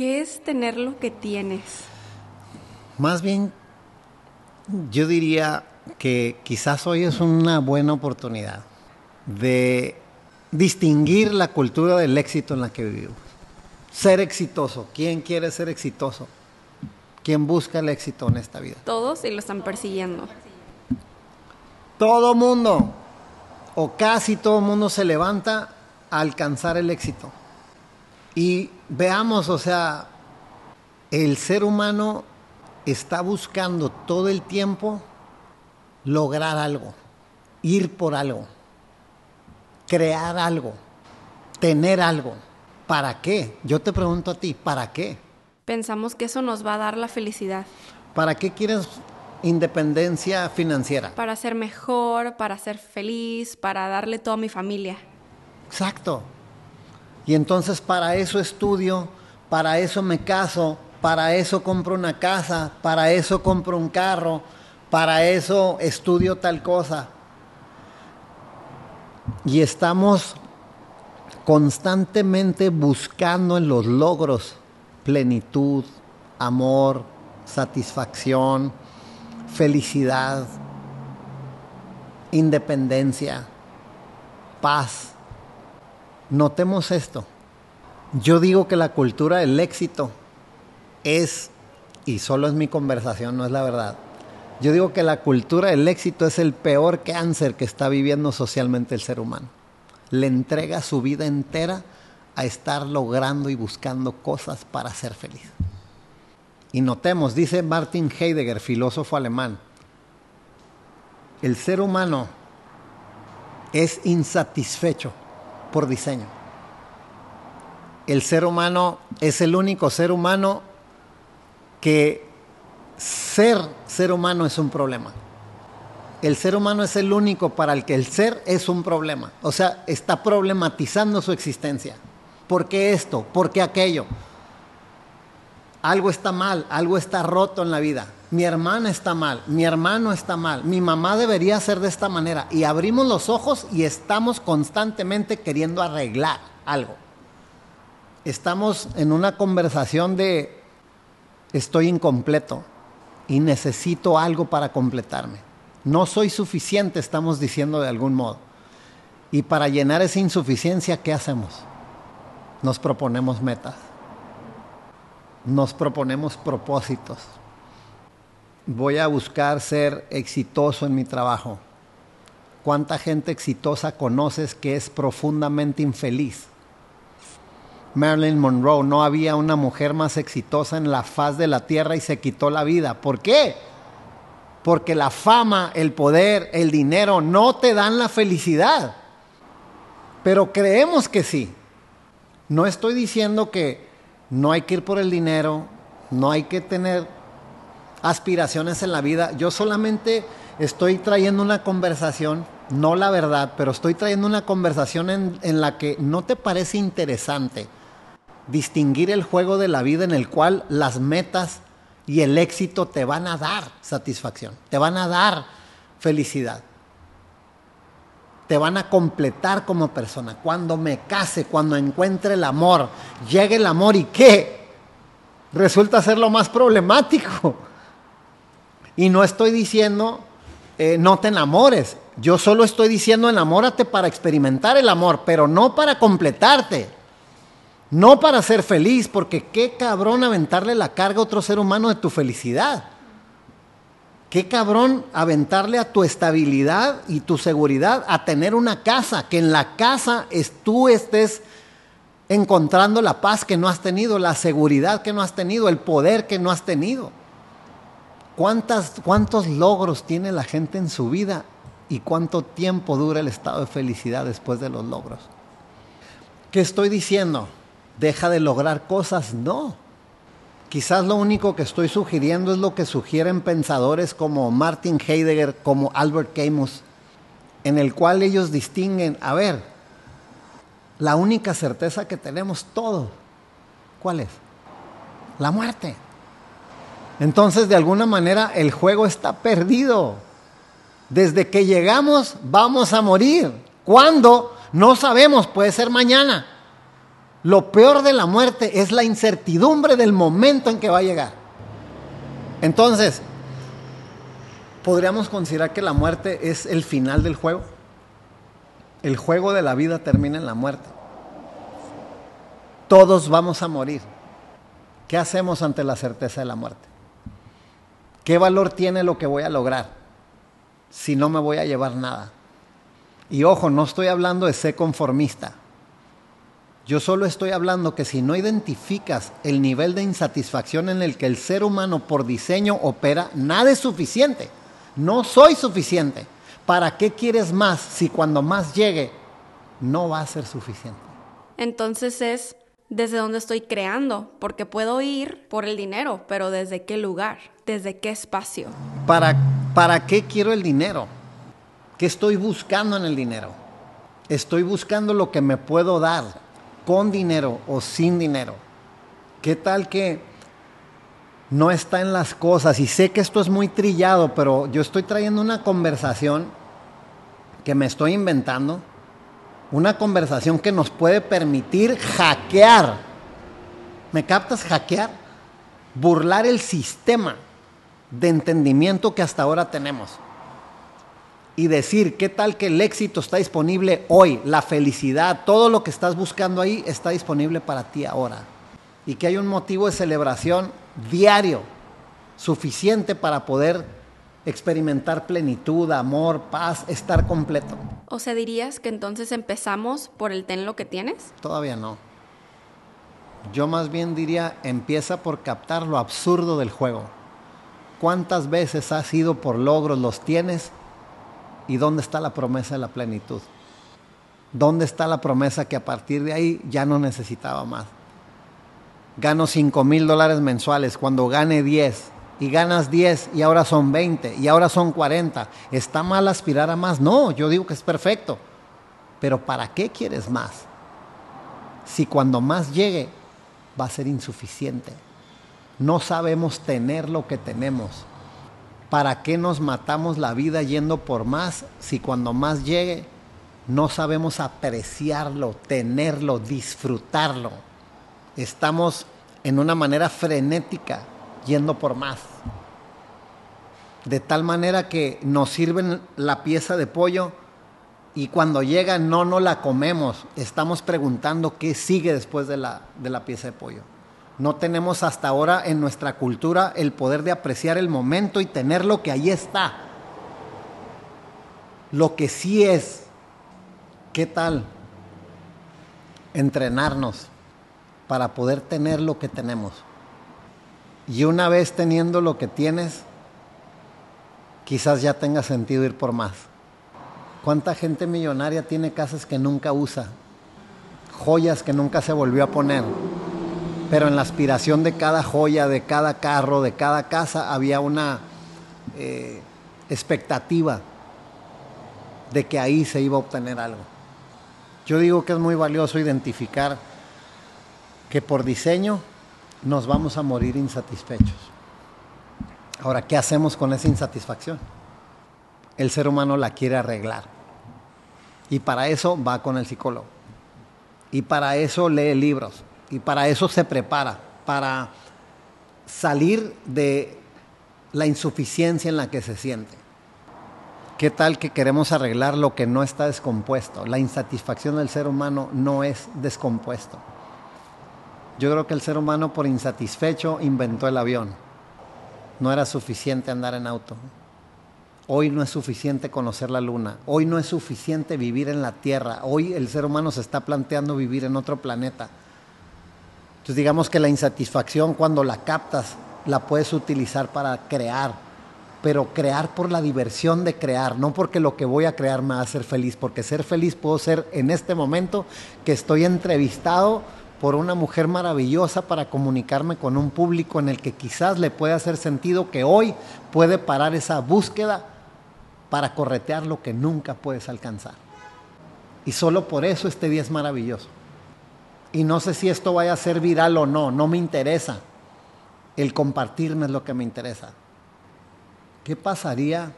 ¿Qué es tener lo que tienes? Más bien, yo diría que quizás hoy es una buena oportunidad de distinguir la cultura del éxito en la que vivimos. Ser exitoso. ¿Quién quiere ser exitoso? ¿Quién busca el éxito en esta vida? Todos y lo están persiguiendo. Todo mundo, o casi todo mundo se levanta a alcanzar el éxito. Y veamos, o sea, el ser humano está buscando todo el tiempo lograr algo, ir por algo, crear algo, tener algo. ¿Para qué? Yo te pregunto a ti, ¿para qué? Pensamos que eso nos va a dar la felicidad. ¿Para qué quieres independencia financiera? Para ser mejor, para ser feliz, para darle todo a mi familia. Exacto. Y entonces para eso estudio, para eso me caso, para eso compro una casa, para eso compro un carro, para eso estudio tal cosa. Y estamos constantemente buscando en los logros plenitud, amor, satisfacción, felicidad, independencia, paz. Notemos esto. Yo digo que la cultura del éxito es, y solo es mi conversación, no es la verdad, yo digo que la cultura del éxito es el peor cáncer que está viviendo socialmente el ser humano. Le entrega su vida entera a estar logrando y buscando cosas para ser feliz. Y notemos, dice Martin Heidegger, filósofo alemán, el ser humano es insatisfecho por diseño. El ser humano es el único ser humano que ser ser humano es un problema. El ser humano es el único para el que el ser es un problema. O sea, está problematizando su existencia. ¿Por qué esto? ¿Por qué aquello? Algo está mal, algo está roto en la vida. Mi hermana está mal, mi hermano está mal, mi mamá debería ser de esta manera. Y abrimos los ojos y estamos constantemente queriendo arreglar algo. Estamos en una conversación de estoy incompleto y necesito algo para completarme. No soy suficiente, estamos diciendo de algún modo. Y para llenar esa insuficiencia, ¿qué hacemos? Nos proponemos metas. Nos proponemos propósitos. Voy a buscar ser exitoso en mi trabajo. ¿Cuánta gente exitosa conoces que es profundamente infeliz? Marilyn Monroe, no había una mujer más exitosa en la faz de la tierra y se quitó la vida. ¿Por qué? Porque la fama, el poder, el dinero no te dan la felicidad. Pero creemos que sí. No estoy diciendo que no hay que ir por el dinero, no hay que tener aspiraciones en la vida. Yo solamente estoy trayendo una conversación, no la verdad, pero estoy trayendo una conversación en, en la que no te parece interesante distinguir el juego de la vida en el cual las metas y el éxito te van a dar satisfacción, te van a dar felicidad, te van a completar como persona. Cuando me case, cuando encuentre el amor, llegue el amor y qué, resulta ser lo más problemático. Y no estoy diciendo eh, no te enamores, yo solo estoy diciendo enamórate para experimentar el amor, pero no para completarte. No para ser feliz, porque qué cabrón aventarle la carga a otro ser humano de tu felicidad. Qué cabrón aventarle a tu estabilidad y tu seguridad a tener una casa, que en la casa tú estés encontrando la paz que no has tenido, la seguridad que no has tenido, el poder que no has tenido. ¿Cuántas, ¿Cuántos logros tiene la gente en su vida y cuánto tiempo dura el estado de felicidad después de los logros? ¿Qué estoy diciendo? deja de lograr cosas. No. Quizás lo único que estoy sugiriendo es lo que sugieren pensadores como Martin Heidegger, como Albert Camus, en el cual ellos distinguen, a ver, la única certeza que tenemos todos, ¿cuál es? La muerte. Entonces, de alguna manera, el juego está perdido. Desde que llegamos, vamos a morir. ¿Cuándo? No sabemos, puede ser mañana. Lo peor de la muerte es la incertidumbre del momento en que va a llegar. Entonces, ¿podríamos considerar que la muerte es el final del juego? El juego de la vida termina en la muerte. Todos vamos a morir. ¿Qué hacemos ante la certeza de la muerte? ¿Qué valor tiene lo que voy a lograr si no me voy a llevar nada? Y ojo, no estoy hablando de ser conformista. Yo solo estoy hablando que si no identificas el nivel de insatisfacción en el que el ser humano por diseño opera, nada es suficiente. No soy suficiente. ¿Para qué quieres más si cuando más llegue no va a ser suficiente? Entonces es desde dónde estoy creando, porque puedo ir por el dinero, pero ¿desde qué lugar? ¿Desde qué espacio? ¿Para, para qué quiero el dinero? ¿Qué estoy buscando en el dinero? Estoy buscando lo que me puedo dar con dinero o sin dinero. ¿Qué tal que no está en las cosas? Y sé que esto es muy trillado, pero yo estoy trayendo una conversación que me estoy inventando una conversación que nos puede permitir hackear. ¿Me captas? Hackear. Burlar el sistema de entendimiento que hasta ahora tenemos. Y decir, ¿qué tal que el éxito está disponible hoy? La felicidad, todo lo que estás buscando ahí está disponible para ti ahora. Y que hay un motivo de celebración diario suficiente para poder experimentar plenitud, amor, paz, estar completo. O sea, dirías que entonces empezamos por el ten lo que tienes? Todavía no. Yo más bien diría, empieza por captar lo absurdo del juego. ¿Cuántas veces has ido por logros, los tienes? ¿Y dónde está la promesa de la plenitud? ¿Dónde está la promesa que a partir de ahí ya no necesitaba más? Gano 5 mil dólares mensuales, cuando gane 10, y ganas 10 y ahora son 20 y ahora son 40. ¿Está mal aspirar a más? No, yo digo que es perfecto. Pero ¿para qué quieres más? Si cuando más llegue va a ser insuficiente. No sabemos tener lo que tenemos. ¿Para qué nos matamos la vida yendo por más si cuando más llegue no sabemos apreciarlo, tenerlo, disfrutarlo? Estamos en una manera frenética yendo por más. De tal manera que nos sirven la pieza de pollo y cuando llega no no la comemos. Estamos preguntando qué sigue después de la, de la pieza de pollo. No tenemos hasta ahora en nuestra cultura el poder de apreciar el momento y tener lo que ahí está. Lo que sí es, ¿qué tal? Entrenarnos para poder tener lo que tenemos. Y una vez teniendo lo que tienes, quizás ya tenga sentido ir por más. ¿Cuánta gente millonaria tiene casas que nunca usa? Joyas que nunca se volvió a poner. Pero en la aspiración de cada joya, de cada carro, de cada casa, había una eh, expectativa de que ahí se iba a obtener algo. Yo digo que es muy valioso identificar que por diseño nos vamos a morir insatisfechos. Ahora, ¿qué hacemos con esa insatisfacción? El ser humano la quiere arreglar. Y para eso va con el psicólogo. Y para eso lee libros. Y para eso se prepara. Para salir de la insuficiencia en la que se siente. ¿Qué tal que queremos arreglar lo que no está descompuesto? La insatisfacción del ser humano no es descompuesto. Yo creo que el ser humano por insatisfecho inventó el avión. No era suficiente andar en auto. Hoy no es suficiente conocer la luna. Hoy no es suficiente vivir en la Tierra. Hoy el ser humano se está planteando vivir en otro planeta. Entonces digamos que la insatisfacción cuando la captas la puedes utilizar para crear, pero crear por la diversión de crear, no porque lo que voy a crear me va a feliz, porque ser feliz puedo ser en este momento que estoy entrevistado por una mujer maravillosa para comunicarme con un público en el que quizás le puede hacer sentido que hoy puede parar esa búsqueda para corretear lo que nunca puedes alcanzar. Y solo por eso este día es maravilloso. Y no sé si esto vaya a ser viral o no, no me interesa. El compartirme es lo que me interesa. ¿Qué pasaría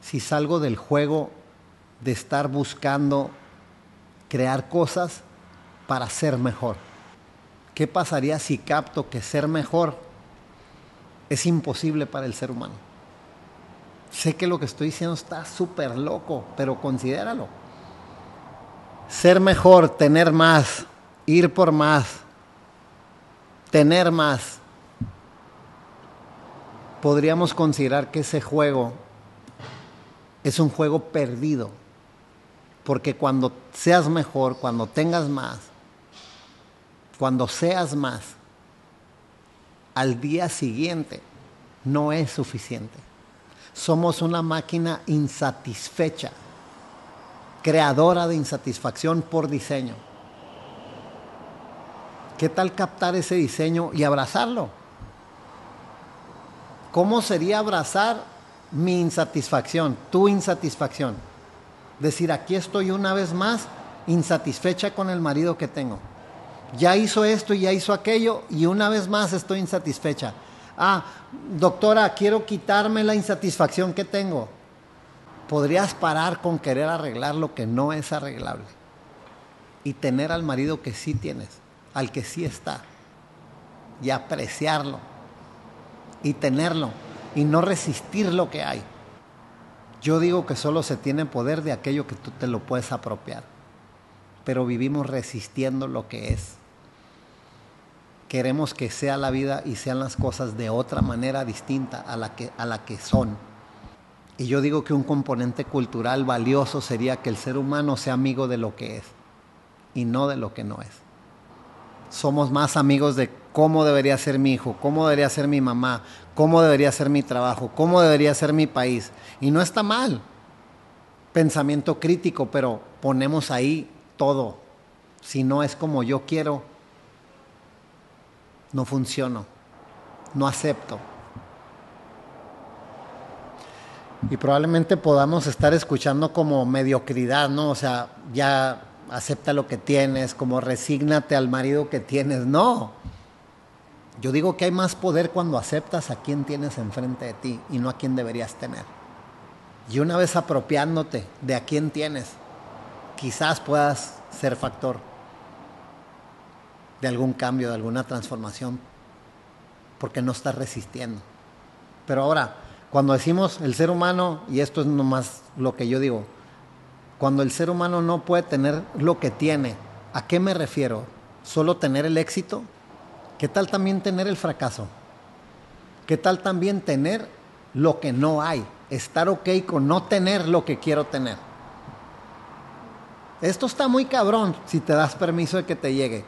si salgo del juego de estar buscando crear cosas para ser mejor. ¿Qué pasaría si capto que ser mejor es imposible para el ser humano? Sé que lo que estoy diciendo está súper loco, pero considéralo. Ser mejor, tener más, ir por más, tener más. Podríamos considerar que ese juego es un juego perdido. Porque cuando seas mejor, cuando tengas más, cuando seas más, al día siguiente no es suficiente. Somos una máquina insatisfecha, creadora de insatisfacción por diseño. ¿Qué tal captar ese diseño y abrazarlo? ¿Cómo sería abrazar mi insatisfacción, tu insatisfacción? Decir, aquí estoy una vez más insatisfecha con el marido que tengo. Ya hizo esto y ya hizo aquello y una vez más estoy insatisfecha. Ah, doctora, quiero quitarme la insatisfacción que tengo. Podrías parar con querer arreglar lo que no es arreglable y tener al marido que sí tienes, al que sí está, y apreciarlo y tenerlo y no resistir lo que hay. Yo digo que solo se tiene poder de aquello que tú te lo puedes apropiar, pero vivimos resistiendo lo que es. Queremos que sea la vida y sean las cosas de otra manera distinta a la que, a la que son. Y yo digo que un componente cultural valioso sería que el ser humano sea amigo de lo que es y no de lo que no es. Somos más amigos de cómo debería ser mi hijo, cómo debería ser mi mamá, cómo debería ser mi trabajo, cómo debería ser mi país. Y no está mal. Pensamiento crítico, pero ponemos ahí todo. Si no es como yo quiero, no funciono, no acepto. Y probablemente podamos estar escuchando como mediocridad, ¿no? O sea, ya acepta lo que tienes, como resígnate al marido que tienes. No, yo digo que hay más poder cuando aceptas a quien tienes enfrente de ti y no a quien deberías tener. Y una vez apropiándote de a quién tienes, quizás puedas ser factor de algún cambio, de alguna transformación, porque no estás resistiendo. Pero ahora, cuando decimos el ser humano, y esto es nomás lo que yo digo, cuando el ser humano no puede tener lo que tiene, ¿a qué me refiero? ¿Solo tener el éxito? ¿Qué tal también tener el fracaso? ¿Qué tal también tener lo que no hay? Estar ok con no tener lo que quiero tener. Esto está muy cabrón si te das permiso de que te llegue.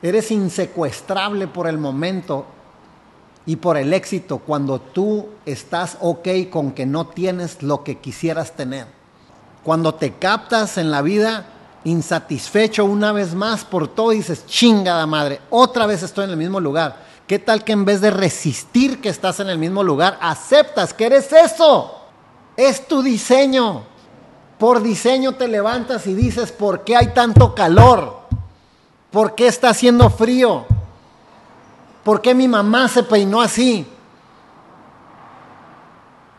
Eres insecuestrable por el momento y por el éxito cuando tú estás ok con que no tienes lo que quisieras tener. Cuando te captas en la vida insatisfecho una vez más por todo y dices, chingada madre, otra vez estoy en el mismo lugar. ¿Qué tal que en vez de resistir que estás en el mismo lugar, aceptas que eres eso? Es tu diseño. Por diseño te levantas y dices, ¿por qué hay tanto calor? ¿Por qué está haciendo frío? ¿Por qué mi mamá se peinó así?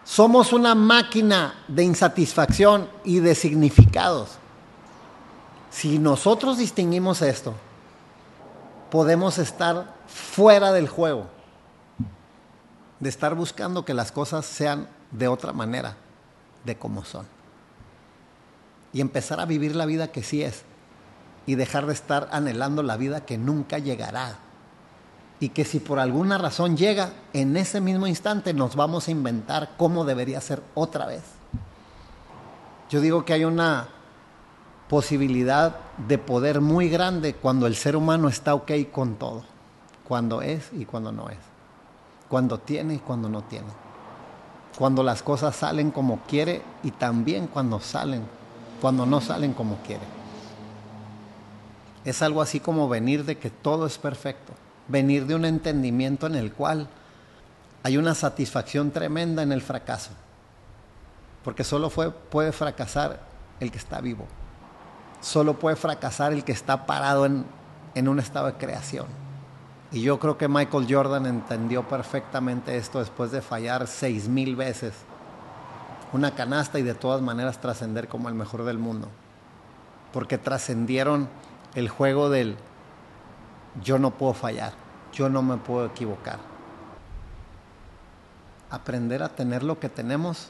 Somos una máquina de insatisfacción y de significados. Si nosotros distinguimos esto, podemos estar fuera del juego, de estar buscando que las cosas sean de otra manera, de como son. Y empezar a vivir la vida que sí es y dejar de estar anhelando la vida que nunca llegará. Y que si por alguna razón llega, en ese mismo instante nos vamos a inventar cómo debería ser otra vez. Yo digo que hay una posibilidad de poder muy grande cuando el ser humano está ok con todo, cuando es y cuando no es, cuando tiene y cuando no tiene, cuando las cosas salen como quiere y también cuando salen, cuando no salen como quiere. Es algo así como venir de que todo es perfecto, venir de un entendimiento en el cual hay una satisfacción tremenda en el fracaso, porque solo puede fracasar el que está vivo solo puede fracasar el que está parado en, un estado de creación. Y yo creo que Michael Jordan entendió perfectamente esto después de fallar seis mil veces una canasta y de todas maneras trascender como el mejor del mundo. Porque trascendieron el juego del yo no puedo fallar, yo no me puedo equivocar. Aprender a tener lo que tenemos,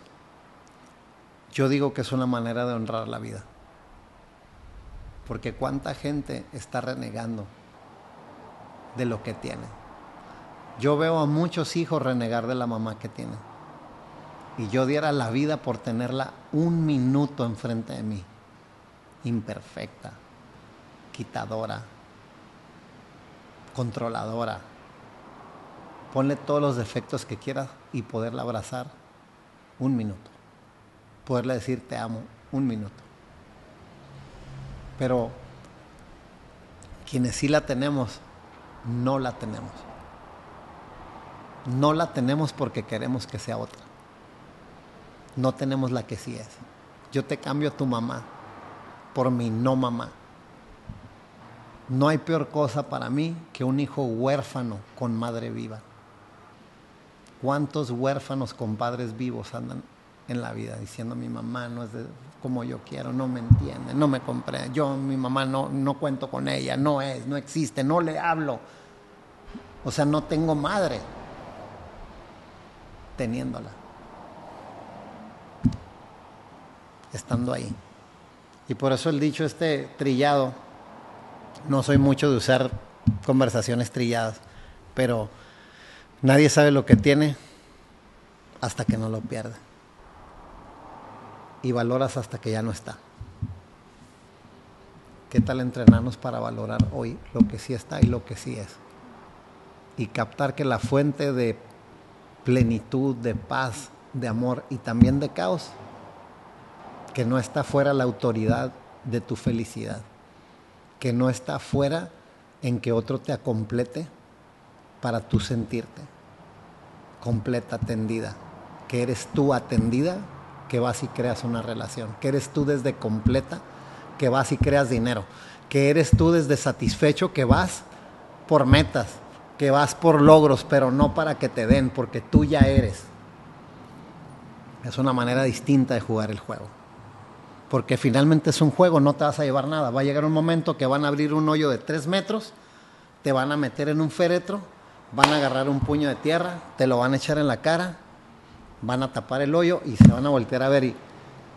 yo digo que es una manera de honrar la vida. Porque cuánta gente está renegando de lo que tiene. Yo veo a muchos hijos renegar de la mamá que tienen. Y yo diera la vida por tenerla un minuto enfrente de mí. Imperfecta, quitadora, controladora. Ponle todos los defectos que quieras y poderla abrazar un minuto. Poderle decir te amo un minuto. Pero quienes sí la tenemos, no la tenemos. No la tenemos porque queremos que sea otra. No tenemos la que sí es. Yo te cambio a tu mamá por mi no mamá. No hay peor cosa para mí que un hijo huérfano con madre viva. ¿Cuántos huérfanos con padres vivos andan en la vida diciendo mi mamá no es como yo quiero, no me entiende, no me comprende, yo mi mamá no, no cuento con ella, no es, no existe, no le hablo. O sea, no tengo madre teniéndola. Estando ahí. Y por eso el dicho este trillado, no soy mucho de usar conversaciones trilladas, pero nadie sabe lo que tiene hasta que no lo pierde. Y valoras hasta que ya no está. ¿Qué tal entrenarnos para valorar hoy lo que sí está y lo que sí es? Y captar que la fuente de plenitud, de paz, de amor y también de caos, que no está fuera la autoridad de tu felicidad, que no está fuera en que otro te acomplete para tú sentirte completa, atendida, que eres tú atendida, que vas y creas una relación, que eres tú desde completa, que vas y creas dinero, que eres tú desde satisfecho, que vas por metas, que vas por logros, pero no para que te den, porque tú ya eres. Es una manera distinta de jugar el juego. Porque finalmente es un juego, no te vas a llevar nada. Va a llegar un momento que van a abrir un hoyo de tres metros, te van a meter en un féretro, van a agarrar un puño de tierra, te lo van a echar en la cara, van a tapar el hoyo y se van a voltear a ver y,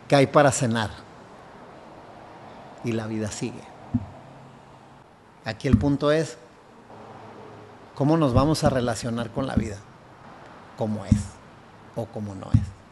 qué hay para cenar. Y la vida sigue. Aquí el punto es, ¿Cómo nos vamos a relacionar con la vida? ¿Cómo es o cómo no es?